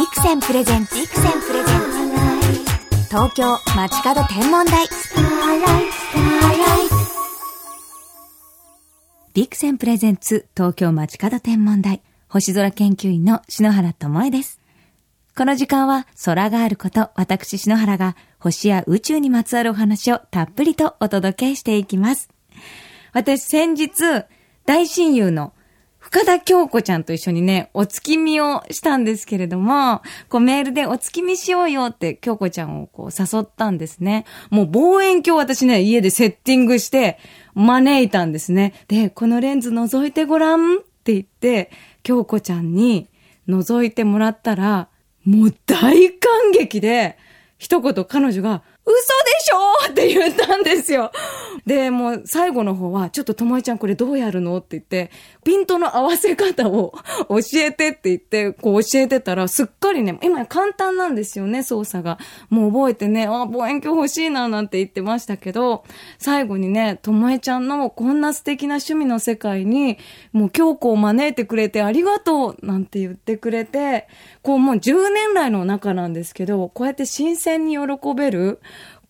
ビクセンプレゼンツビクセンプレゼンツ東京街角天文台ビクセンプレゼンツ東京街角天文台星空研究員の篠原智恵です。この時間は空があること私篠原が星や宇宙にまつわるお話をたっぷりとお届けしていきます。私先日大親友の深田京子ちゃんと一緒にね、お月見をしたんですけれども、こうメールでお月見しようよって京子ちゃんをこう誘ったんですね。もう望遠鏡私ね、家でセッティングして招いたんですね。で、このレンズ覗いてごらんって言って、京子ちゃんに覗いてもらったら、もう大感激で、一言彼女が、嘘でしょって言ったんですよ。で、もう最後の方は、ちょっとともえちゃんこれどうやるのって言って、ピントの合わせ方を 教えてって言って、こう教えてたら、すっかりね、今簡単なんですよね、操作が。もう覚えてね、あ、望遠鏡欲しいななんて言ってましたけど、最後にね、ともえちゃんのこんな素敵な趣味の世界に、もう京子を招いてくれてありがとうなんて言ってくれて、こうもう10年来の中なんですけど、こうやって新鮮に喜べる、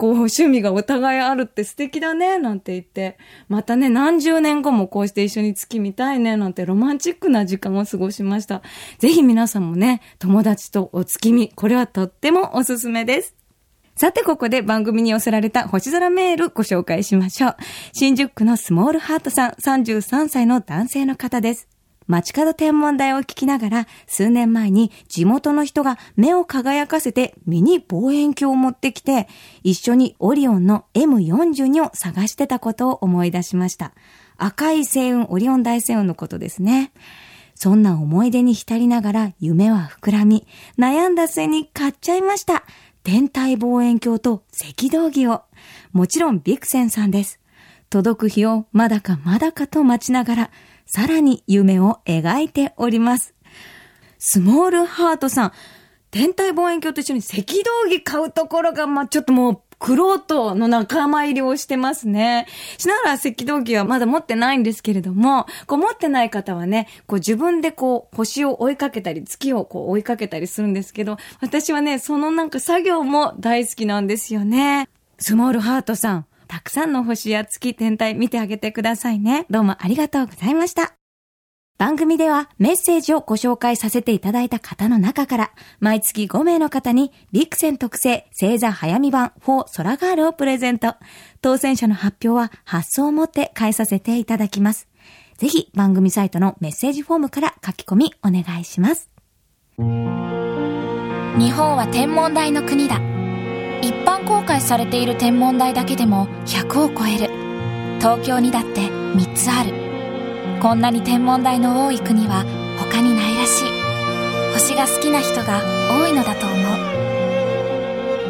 こう、趣味がお互いあるって素敵だね、なんて言って、またね、何十年後もこうして一緒に月見たいね、なんてロマンチックな時間を過ごしました。ぜひ皆さんもね、友達とお月見、これはとってもおすすめです。さて、ここで番組に寄せられた星空メールご紹介しましょう。新宿区のスモールハートさん、33歳の男性の方です。街角天文台を聞きながら、数年前に地元の人が目を輝かせてミニ望遠鏡を持ってきて、一緒にオリオンの M42 を探してたことを思い出しました。赤い星雲、オリオン大星雲のことですね。そんな思い出に浸りながら夢は膨らみ、悩んだ末に買っちゃいました。天体望遠鏡と赤道儀を。もちろんビクセンさんです。届く日をまだかまだかと待ちながら、さらに夢を描いております。スモールハートさん、天体望遠鏡と一緒に赤道儀買うところが、まあ、ちょっともう、クロートの仲間入りをしてますね。しながら赤道儀はまだ持ってないんですけれども、こう持ってない方はね、こう自分でこう星を追いかけたり、月をこう追いかけたりするんですけど、私はね、そのなんか作業も大好きなんですよね。スモールハートさん、たくさんの星や月天体見てあげてくださいね。どうもありがとうございました。番組ではメッセージをご紹介させていただいた方の中から、毎月5名の方にビクセン特製星座早見版4ソラガールをプレゼント。当選者の発表は発送をもって返させていただきます。ぜひ番組サイトのメッセージフォームから書き込みお願いします。日本は天文台の国だ。公開されている天文台だけでも100を超える。東京にだって3つある。こんなに天文台の多い国は他にないらしい。星が好きな人が多いのだと思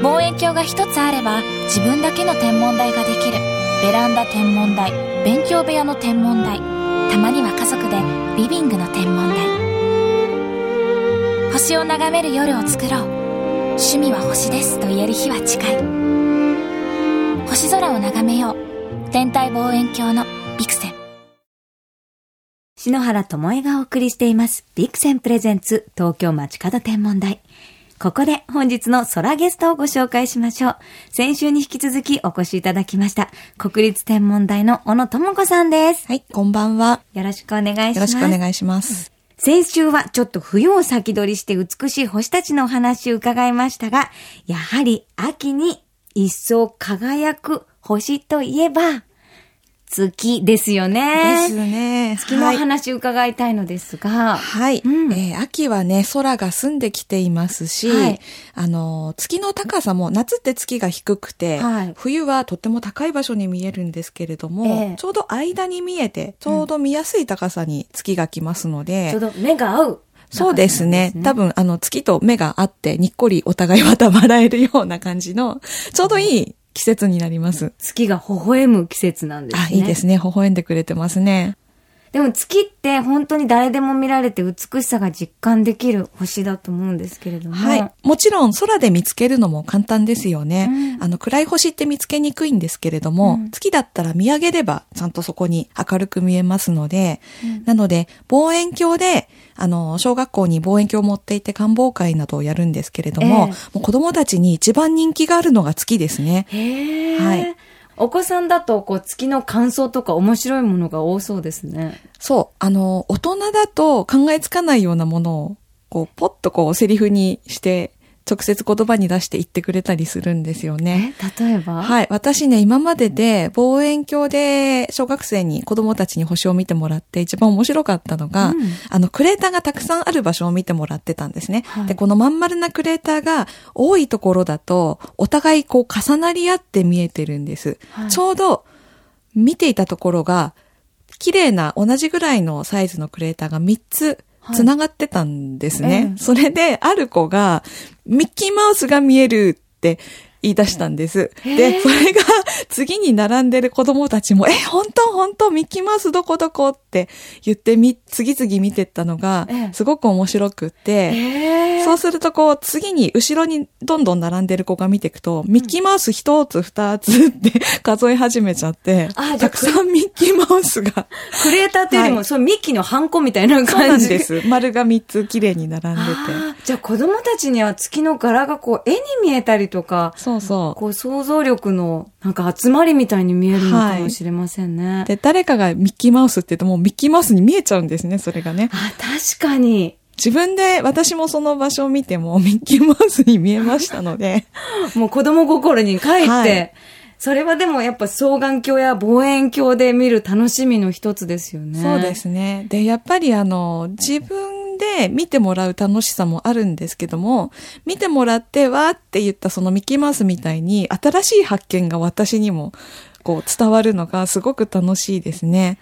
う。望遠鏡が一つあれば自分だけの天文台ができる。ベランダ天文台勉強部屋の天文台。たまには家族でリビングの天文台。星を眺める夜を作ろう。趣味は星ですと言える日は近い星空を眺めよう天体望遠鏡のビクセン篠原智恵がお送りしていますビクセンプレゼンツ東京街角天文台ここで本日の空ゲストをご紹介しましょう。先週に引き続きお越しいただきました。国立天文台の小野智子さんです。はい、こんばんは。よろしくお願いします。よろしくお願いします。先週はちょっと冬を先取りして美しい星たちのお話を伺いましたが、やはり秋に一層輝く星といえば、月ですよね。ですね。月の話伺いたいのですが。はい。うん、えー、秋はね、空が澄んできていますし、はい、あの、月の高さも、夏って月が低くて、はい、冬はとっても高い場所に見えるんですけれども、えー、ちょうど間に見えて、ちょうど見やすい高さに月が来ますので、うん、ちょうど目が合う。そうですね。多分、あの、月と目が合って、にっこりお互いまた笑えるような感じの、ちょうどいい季節になります。月が微笑む季節なんですね。あ、いいですね。微笑んでくれてますね。でも月って本当に誰でも見られて美しさが実感できる星だと思うんですけれども。はい。もちろん空で見つけるのも簡単ですよね。うん、あの暗い星って見つけにくいんですけれども、うん、月だったら見上げればちゃんとそこに明るく見えますので、うん、なので望遠鏡であの、小学校に望遠鏡を持っていて観望会などをやるんですけれども、えー、もう子供たちに一番人気があるのが月ですね。はい。お子さんだと、こう、月の感想とか面白いものが多そうですね。そう。あの、大人だと考えつかないようなものを、こう、ポッとこう、セリフにして直接言葉に出して言ってくれたりするんですよね。例えば？はい。私ね、今までで望遠鏡で小学生に子供たちに星を見てもらって一番面白かったのが、うん、あの、クレーターがたくさんある場所を見てもらってたんですね。はい、で、このまん丸なクレーターが多いところだと、お互いこう重なり合って見えてるんです。はい、ちょうど見ていたところが、綺麗な同じぐらいのサイズのクレーターが3つ繋がってたんですね。はいそれで、ある子が、ミッキーマウスが見えるって言い出したんです。で、それが 次に並んでる子供たちも、え、本当本当ミッキーマウスどこどこって言ってみ、次々見てったのが、すごく面白くって、そうするとこう、次に後ろにどんどん並んでる子が見ていくと、ミッキーマウス一つ二つって 数え始めちゃって、たくさんミッキーマウスが。クレーターっていうよりも、はい、そのミッキーのハンコみたいな感じそうなんです。丸が三つ綺麗に並んでて。じゃあ子供たちには月の柄がこう、絵に見えたりとか、そうそう。こう想像力のなんか集まりみたいに見えるのかもしれませんね。はい、で、誰かがミッキーマウスって言うともうミッキーマウスに見えちゃうんですね、それがね。あ、確かに。自分で私もその場所を見てもミッキーマウスに見えましたので。もう子供心に帰って、はい、それはでもやっぱ双眼鏡や望遠鏡で見る楽しみの一つですよね。そうですね。で、やっぱりあの、自分で見てもらう楽しさもあるんですけども、見てもらってわーって言ったそのミッキーマウスみたいに新しい発見が私にもこう伝わるのがすごく楽しいですね。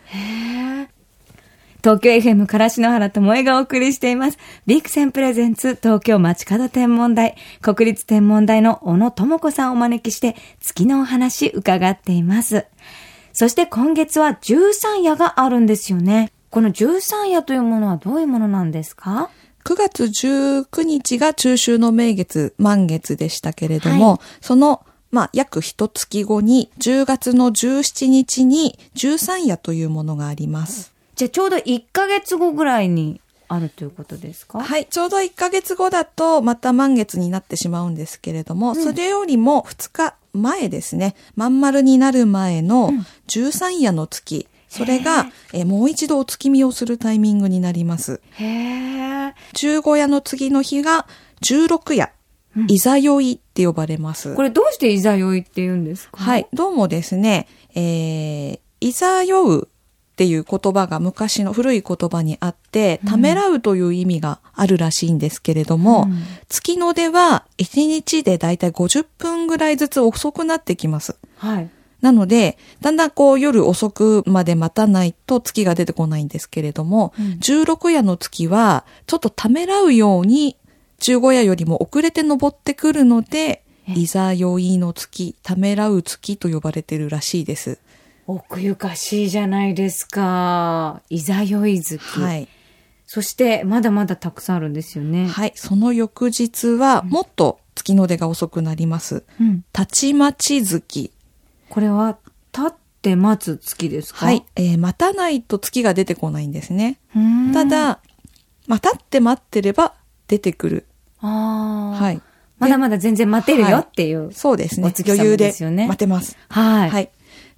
東京 FM から篠原智恵がお送りしています。ビクセンプレゼンツ東京街角天文台、国立天文台の小野智子さんをお招きして月のお話伺っています。そして今月は13夜があるんですよね。この十三夜というものはどういうものなんですか？9月19日が中秋の名月、満月でしたけれども、はい、その、まあ、約一月後に、10月の17日に十三夜というものがあります。じゃあちょうど1ヶ月後ぐらいにあるということですか？はい。ちょうど1ヶ月後だと、また満月になってしまうんですけれども、うん、それよりも2日前ですね、まん丸になる前の13夜の月、うんそれが、えもう一度お月見をするタイミングになります。へ十五夜の次の日が十六夜。いざよいって呼ばれます。これどうしていざよいって言うんですか？はい。どうもですね、えー、いざようっていう言葉が昔の古い言葉にあって、ためらうという意味があるらしいんですけれども、うん、月の出は1日でだいたい50分ぐらいずつ遅くなってきます。はい。なので、だんだんこう夜遅くまで待たないと月が出てこないんですけれども、うん、16夜の月はちょっとためらうように15夜よりも遅れて登ってくるので、いざ酔いの月、ためらう月と呼ばれてるらしいです。奥ゆかしいじゃないですか。いざ酔い月。はい。そして、まだまだたくさんあるんですよね。はい。その翌日は、もっと月の出が遅くなります。うん。たちまち月これは、立って待つ月ですか？はい。えー、待たないと月が出てこないんですね。ただ、まあ、立って待ってれば出てくる。ああ。はい。まだまだ全然待てるよっていう、はい、そうですね。余裕で待てます。はい。はい。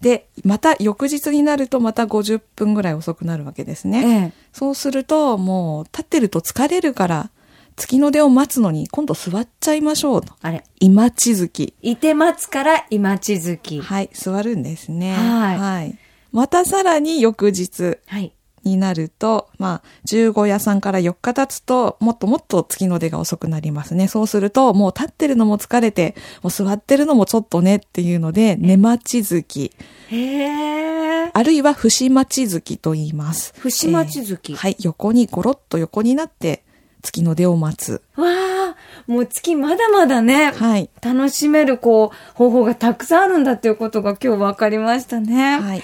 で、また翌日になるとまた50分ぐらい遅くなるわけですね。ええ、そうするともう立ってると疲れるから月の出を待つのに、今度座っちゃいましょうと。あれ今地月。いて待つから今地月。はい、座るんですね。はい。はい。またさらに翌日。はい。になると、まあ、十五夜さんから4日経つと、もっともっと月の出が遅くなりますね。そうすると、もう立ってるのも疲れて、もう座ってるのもちょっとねっていうので、寝待ち月。へー。あるいは、節待ち月と言います。節待ち月、えー、はい。横にゴロッと横になって、月の出を待つ。わあ、もう月まだまだね、はい。楽しめるこう、方法がたくさんあるんだっていうことが今日分かりましたね。はい。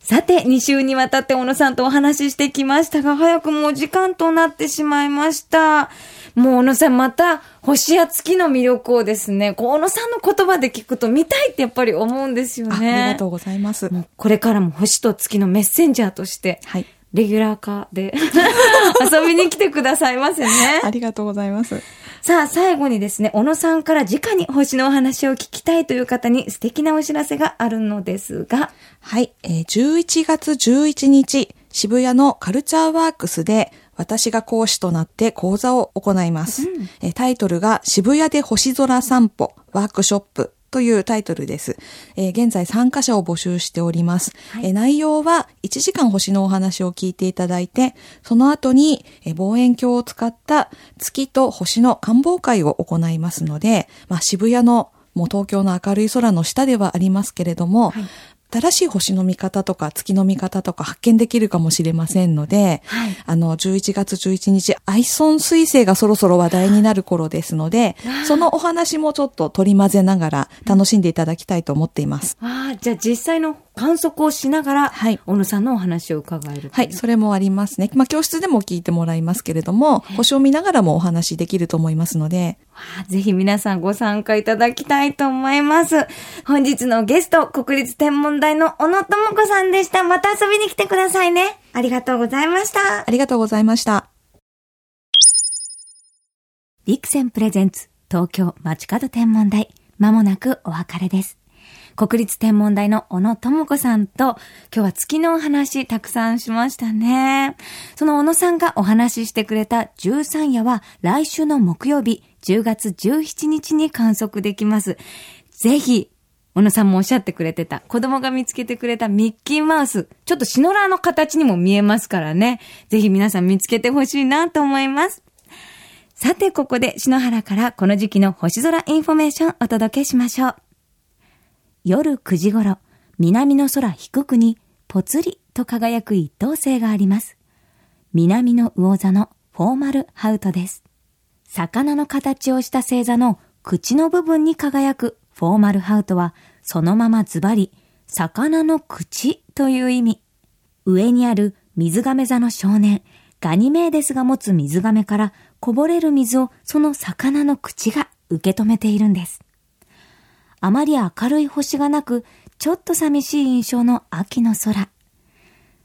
さて、2週にわたって小野さんとお話ししてきましたが、早くもう時間となってしまいました。もう小野さんまた星や月の魅力をですね、小野さんの言葉で聞くと見たいってやっぱり思うんですよね。ありがとうございます。もうこれからも星と月のメッセンジャーとして、はい。レギュラー化で 遊びに来てくださいませね。ありがとうございます。さあ、最後にですね、小野さんから直に星のお話を聞きたいという方に素敵なお知らせがあるのですが。はい、えー、11月11日、渋谷のカルチャーワークスで私が講師となって講座を行います。うん、タイトルが渋谷で星空散歩ワークショップというタイトルです。えー、現在参加者を募集しております、はい、えー、内容は1時間星のお話を聞いていただいて、その後に、えー、望遠鏡を使った月と星の観望会を行いますので、まあ、渋谷のもう東京の明るい空の下ではありますけれども、はい新しい星の見方とか月の見方とか発見できるかもしれませんので、はい、あの、11月11日、アイソン彗星がそろそろ話題になる頃ですので、そのお話もちょっと取り混ぜながら楽しんでいただきたいと思っています。ああ、じゃあ実際の観測をしながら、はい、小野さんのお話を伺えるはい、それもありますね。まあ、教室でも聞いてもらいますけれども、星を見ながらもお話できると思いますので。ぜひ皆さんご参加いただきたいと思います。本日のゲスト、国立天文台の小野智子さんでした。また遊びに来てくださいね。ありがとうございました。ありがとうございました。ビクセンプレゼンツ、東京街角天文台。まもなくお別れです。国立天文台の小野智子さんと、今日は月のお話たくさんしましたね。その小野さんがお話ししてくれた13夜は来週の木曜日、10月17日に観測できます。ぜひ、小野さんもおっしゃってくれてた、子供が見つけてくれたミッキーマウス、ちょっとシノラーの形にも見えますからね。ぜひ皆さん見つけてほしいなと思います。さて、ここで篠原からこの時期の星空インフォメーションお届けしましょう。夜9時頃、南の空低くにぽつりと輝く一等星があります。南の魚座のフォーマルハウトです。魚の形をした星座の口の部分に輝くフォーマルハウトは、そのままズバリ、魚の口という意味。上にある水亀座の少年、ガニメーデスが持つ水亀からこぼれる水をその魚の口が受け止めているんです。あまり明るい星がなく、ちょっと寂しい印象の秋の空。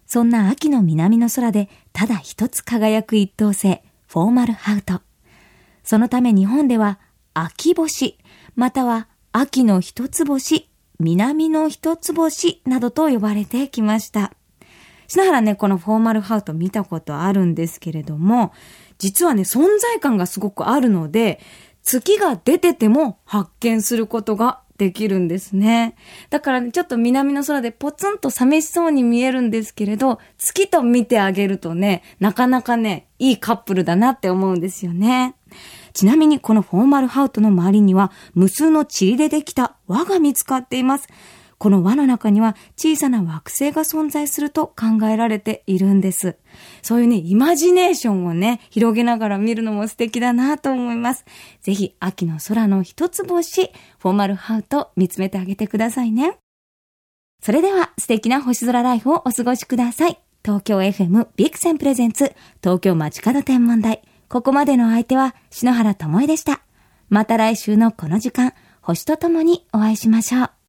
そんな秋の南の空で、ただ一つ輝く一等星、フォーマルハウト。そのため日本では、秋星、または秋の一つ星、南の一つ星などと呼ばれてきました。篠原ね、このフォーマルハウト見たことあるんですけれども、実はね、存在感がすごくあるので、月が出てても発見することができるんですね。だからね、ちょっと南の空でポツンと寂しそうに見えるんですけれど、月と見てあげるとね、なかなかね、いいカップルだなって思うんですよね。ちなみにこのフォーマルハウトの周りには無数の塵でできた輪が見つかっています。この輪の中には小さな惑星が存在すると考えられているんです。そういうね、イマジネーションをね、広げながら見るのも素敵だなと思います。ぜひ、秋の空の一つ星、フォーマルハウト見つめてあげてくださいね。それでは、素敵な星空ライフをお過ごしください。東京 FM ビクセンプレゼンツ、東京街角天文台。ここまでの相手は、篠原智恵でした。また来週のこの時間、星とともにお会いしましょう。